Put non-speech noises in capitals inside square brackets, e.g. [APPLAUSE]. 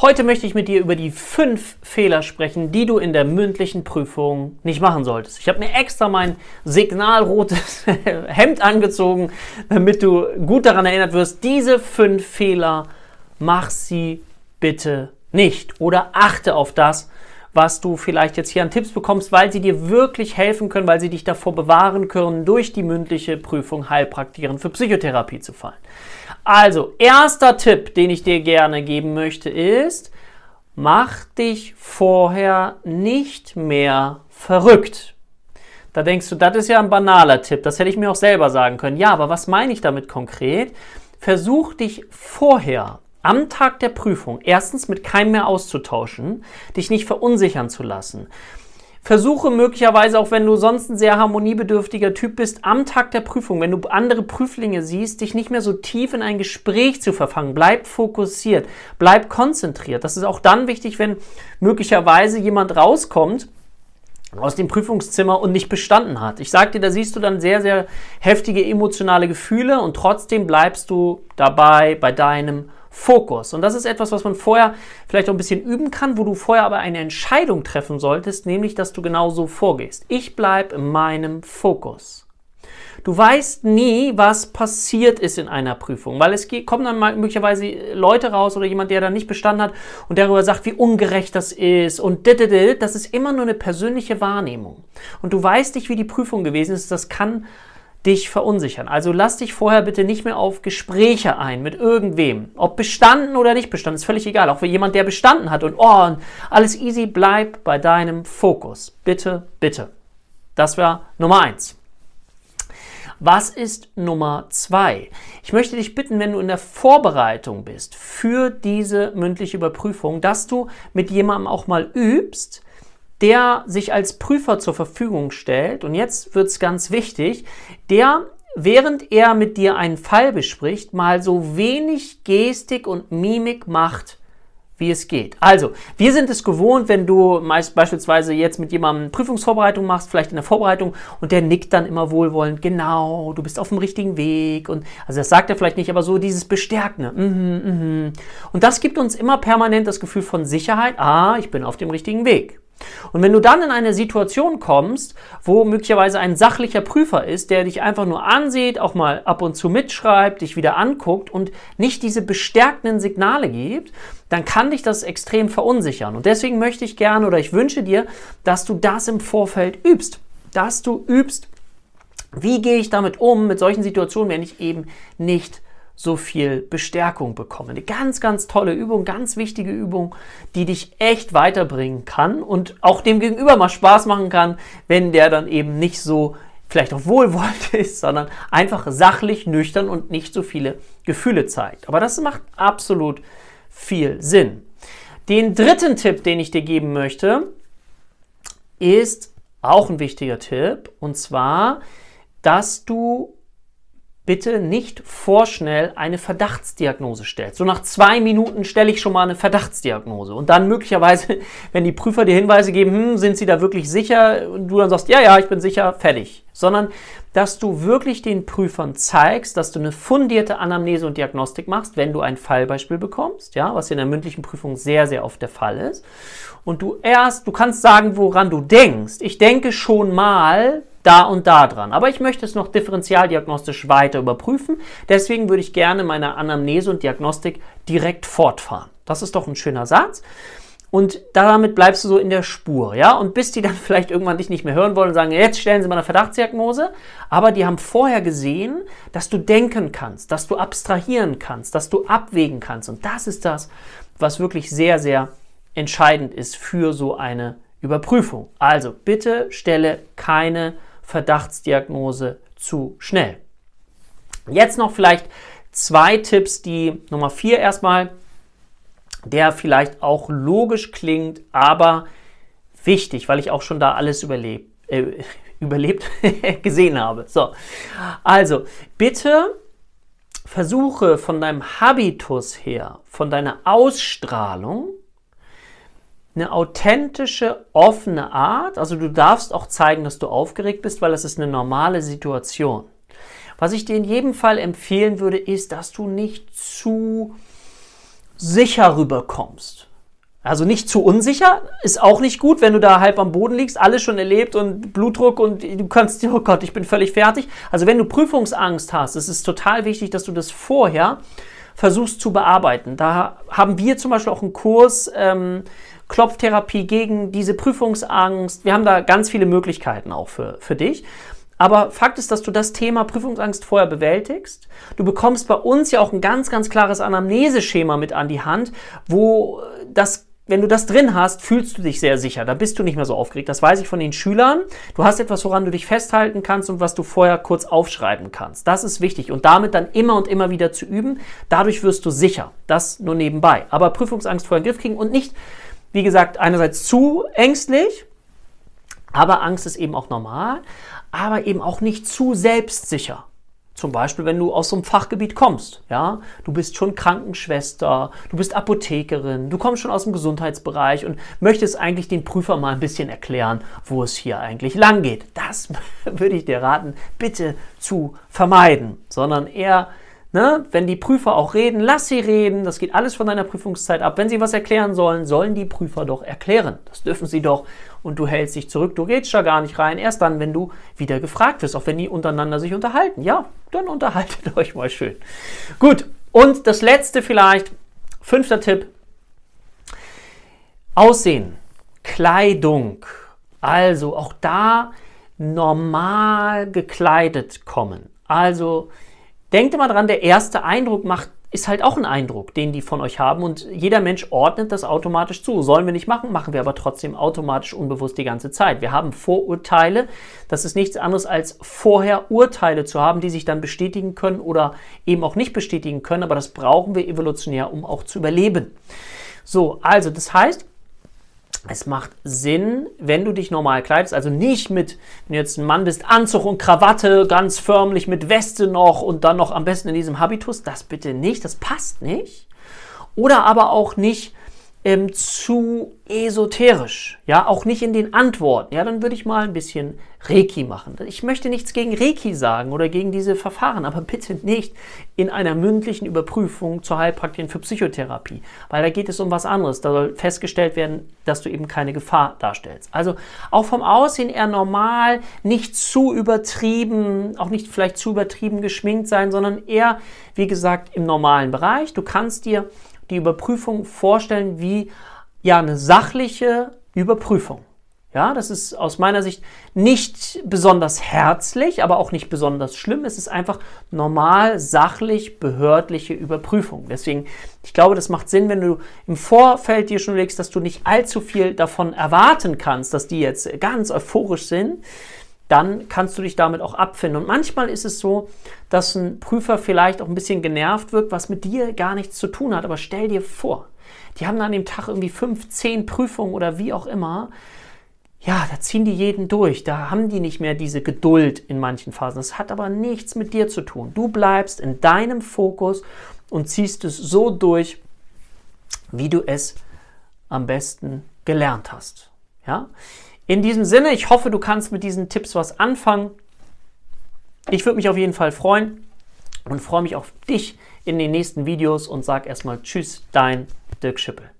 Heute möchte ich mit dir über die fünf Fehler sprechen, die du in der mündlichen Prüfung nicht machen solltest. Ich habe mir extra mein signalrotes [LAUGHS] Hemd angezogen, damit du gut daran erinnert wirst, diese fünf Fehler, mach sie bitte nicht oder achte auf das, was du vielleicht jetzt hier an Tipps bekommst, weil sie dir wirklich helfen können, weil sie dich davor bewahren können, durch die mündliche Prüfung Heilpraktikerin für Psychotherapie zu fallen. Also, erster Tipp, den ich dir gerne geben möchte, ist, mach dich vorher nicht mehr verrückt. Da denkst du, das ist ja ein banaler Tipp, das hätte ich mir auch selber sagen können. Ja, aber was meine ich damit konkret? Versuch dich vorher am Tag der Prüfung erstens mit keinem mehr auszutauschen, dich nicht verunsichern zu lassen. Versuche möglicherweise, auch wenn du sonst ein sehr harmoniebedürftiger Typ bist, am Tag der Prüfung, wenn du andere Prüflinge siehst, dich nicht mehr so tief in ein Gespräch zu verfangen. Bleib fokussiert, bleib konzentriert. Das ist auch dann wichtig, wenn möglicherweise jemand rauskommt, aus dem Prüfungszimmer und nicht bestanden hat. Ich sag dir, da siehst du dann sehr, sehr heftige emotionale Gefühle und trotzdem bleibst du dabei bei deinem Fokus. Und das ist etwas, was man vorher vielleicht auch ein bisschen üben kann, wo du vorher aber eine Entscheidung treffen solltest, nämlich, dass du genau so vorgehst. Ich bleibe in meinem Fokus. Du weißt nie, was passiert ist in einer Prüfung, weil es kommen dann mal möglicherweise Leute raus oder jemand, der da nicht bestanden hat und darüber sagt, wie ungerecht das ist und das ist immer nur eine persönliche Wahrnehmung. Und du weißt nicht, wie die Prüfung gewesen ist, das kann dich verunsichern. Also lass dich vorher bitte nicht mehr auf Gespräche ein mit irgendwem. Ob bestanden oder nicht bestanden, ist völlig egal. Auch für jemand, der bestanden hat und oh, alles easy, bleib bei deinem Fokus. Bitte, bitte. Das wäre Nummer eins. Was ist Nummer zwei? Ich möchte dich bitten, wenn du in der Vorbereitung bist für diese mündliche Überprüfung, dass du mit jemandem auch mal übst, der sich als Prüfer zur Verfügung stellt, und jetzt wird es ganz wichtig, der, während er mit dir einen Fall bespricht, mal so wenig Gestik und Mimik macht, wie es geht. Also, wir sind es gewohnt, wenn du meist beispielsweise jetzt mit jemandem Prüfungsvorbereitung machst, vielleicht in der Vorbereitung, und der nickt dann immer wohlwollend, genau, du bist auf dem richtigen Weg. Und also das sagt er vielleicht nicht, aber so dieses Bestärkende. Mhm, mhm. Und das gibt uns immer permanent das Gefühl von Sicherheit. Ah, ich bin auf dem richtigen Weg. Und wenn du dann in eine Situation kommst, wo möglicherweise ein sachlicher Prüfer ist, der dich einfach nur ansieht, auch mal ab und zu mitschreibt, dich wieder anguckt und nicht diese bestärkenden Signale gibt, dann kann dich das extrem verunsichern. Und deswegen möchte ich gerne oder ich wünsche dir, dass du das im Vorfeld übst. Dass du übst, wie gehe ich damit um, mit solchen Situationen, wenn ich eben nicht so viel Bestärkung bekommen. Eine ganz, ganz tolle Übung, ganz wichtige Übung, die dich echt weiterbringen kann und auch dem Gegenüber mal Spaß machen kann, wenn der dann eben nicht so vielleicht auch wohlwollend [LAUGHS] ist, sondern einfach sachlich, nüchtern und nicht so viele Gefühle zeigt. Aber das macht absolut viel Sinn. Den dritten Tipp, den ich dir geben möchte, ist auch ein wichtiger Tipp, und zwar, dass du bitte nicht vorschnell eine Verdachtsdiagnose stellt. So nach zwei Minuten stelle ich schon mal eine Verdachtsdiagnose. Und dann möglicherweise, [LAUGHS] wenn die Prüfer dir Hinweise geben, hm, sind sie da wirklich sicher? Und du dann sagst, ja, ja, ich bin sicher, fertig. Sondern, dass du wirklich den Prüfern zeigst, dass du eine fundierte Anamnese und Diagnostik machst, wenn du ein Fallbeispiel bekommst, ja, was in der mündlichen Prüfung sehr, sehr oft der Fall ist. Und du erst, du kannst sagen, woran du denkst. Ich denke schon mal, da und da dran. Aber ich möchte es noch differentialdiagnostisch weiter überprüfen. Deswegen würde ich gerne meine Anamnese und Diagnostik direkt fortfahren. Das ist doch ein schöner Satz. Und damit bleibst du so in der Spur, ja? Und bis die dann [LAUGHS] vielleicht irgendwann dich nicht mehr hören wollen und sagen, jetzt stellen sie mal eine Verdachtsdiagnose. Aber die haben vorher gesehen, dass du denken kannst, dass du abstrahieren kannst, dass du abwägen kannst. Und das ist das, was wirklich sehr, sehr entscheidend ist für so eine Überprüfung. Also bitte stelle keine Verdachtsdiagnose zu schnell. Jetzt noch vielleicht zwei Tipps, die Nummer vier erstmal, der vielleicht auch logisch klingt, aber wichtig, weil ich auch schon da alles [LAUGHS] überlebt, äh, [LAUGHS] überlebt gesehen habe. So, also bitte versuche von deinem Habitus her, von deiner Ausstrahlung, eine authentische, offene Art. Also du darfst auch zeigen, dass du aufgeregt bist, weil das ist eine normale Situation. Was ich dir in jedem Fall empfehlen würde, ist, dass du nicht zu sicher rüberkommst. Also nicht zu unsicher, ist auch nicht gut, wenn du da halb am Boden liegst, alles schon erlebt und Blutdruck und du kannst, oh Gott, ich bin völlig fertig. Also wenn du Prüfungsangst hast, ist es total wichtig, dass du das vorher versuchst zu bearbeiten. Da haben wir zum Beispiel auch einen Kurs, ähm, Klopftherapie gegen diese Prüfungsangst. Wir haben da ganz viele Möglichkeiten auch für, für dich. Aber Fakt ist, dass du das Thema Prüfungsangst vorher bewältigst. Du bekommst bei uns ja auch ein ganz, ganz klares Anamneseschema mit an die Hand, wo das wenn du das drin hast, fühlst du dich sehr sicher. Da bist du nicht mehr so aufgeregt. Das weiß ich von den Schülern. Du hast etwas, woran du dich festhalten kannst und was du vorher kurz aufschreiben kannst. Das ist wichtig. Und damit dann immer und immer wieder zu üben. Dadurch wirst du sicher. Das nur nebenbei. Aber Prüfungsangst vorher in den Griff kriegen und nicht, wie gesagt, einerseits zu ängstlich. Aber Angst ist eben auch normal. Aber eben auch nicht zu selbstsicher. Zum Beispiel, wenn du aus so einem Fachgebiet kommst, ja, du bist schon Krankenschwester, du bist Apothekerin, du kommst schon aus dem Gesundheitsbereich und möchtest eigentlich den Prüfer mal ein bisschen erklären, wo es hier eigentlich lang geht. Das [LAUGHS] würde ich dir raten, bitte zu vermeiden, sondern eher Ne? Wenn die Prüfer auch reden, lass sie reden. Das geht alles von deiner Prüfungszeit ab. Wenn sie was erklären sollen, sollen die Prüfer doch erklären. Das dürfen sie doch. Und du hältst dich zurück. Du redest da gar nicht rein. Erst dann, wenn du wieder gefragt wirst, auch wenn die untereinander sich unterhalten. Ja, dann unterhaltet [LAUGHS] euch mal schön. Gut. Und das letzte vielleicht, fünfter Tipp. Aussehen, Kleidung. Also auch da normal gekleidet kommen. Also Denkt immer dran, der erste Eindruck macht, ist halt auch ein Eindruck, den die von euch haben und jeder Mensch ordnet das automatisch zu. Sollen wir nicht machen, machen wir aber trotzdem automatisch unbewusst die ganze Zeit. Wir haben Vorurteile. Das ist nichts anderes als vorher Urteile zu haben, die sich dann bestätigen können oder eben auch nicht bestätigen können, aber das brauchen wir evolutionär, um auch zu überleben. So, also das heißt, es macht Sinn, wenn du dich normal kleidest, also nicht mit, wenn du jetzt ein Mann bist, Anzug und Krawatte, ganz förmlich mit Weste noch und dann noch am besten in diesem Habitus, das bitte nicht, das passt nicht. Oder aber auch nicht ähm, zu esoterisch, ja, auch nicht in den Antworten. Ja, dann würde ich mal ein bisschen Reiki machen. Ich möchte nichts gegen Reiki sagen oder gegen diese Verfahren, aber bitte nicht in einer mündlichen Überprüfung zur Heilpraktikerin für Psychotherapie, weil da geht es um was anderes. Da soll festgestellt werden, dass du eben keine Gefahr darstellst. Also auch vom Aussehen eher normal, nicht zu übertrieben, auch nicht vielleicht zu übertrieben geschminkt sein, sondern eher, wie gesagt, im normalen Bereich. Du kannst dir die Überprüfung vorstellen wie ja eine sachliche Überprüfung. Ja, das ist aus meiner Sicht nicht besonders herzlich, aber auch nicht besonders schlimm. Es ist einfach normal, sachlich, behördliche Überprüfung. Deswegen, ich glaube, das macht Sinn, wenn du im Vorfeld dir schon legst, dass du nicht allzu viel davon erwarten kannst, dass die jetzt ganz euphorisch sind, dann kannst du dich damit auch abfinden. Und manchmal ist es so, dass ein Prüfer vielleicht auch ein bisschen genervt wird, was mit dir gar nichts zu tun hat. Aber stell dir vor, die haben an dem Tag irgendwie fünf, zehn Prüfungen oder wie auch immer. Ja, da ziehen die jeden durch. Da haben die nicht mehr diese Geduld in manchen Phasen. Das hat aber nichts mit dir zu tun. Du bleibst in deinem Fokus und ziehst es so durch, wie du es am besten gelernt hast. Ja? In diesem Sinne, ich hoffe, du kannst mit diesen Tipps was anfangen. Ich würde mich auf jeden Fall freuen und freue mich auf dich in den nächsten Videos und sag erstmal Tschüss, dein Dirk Schippel.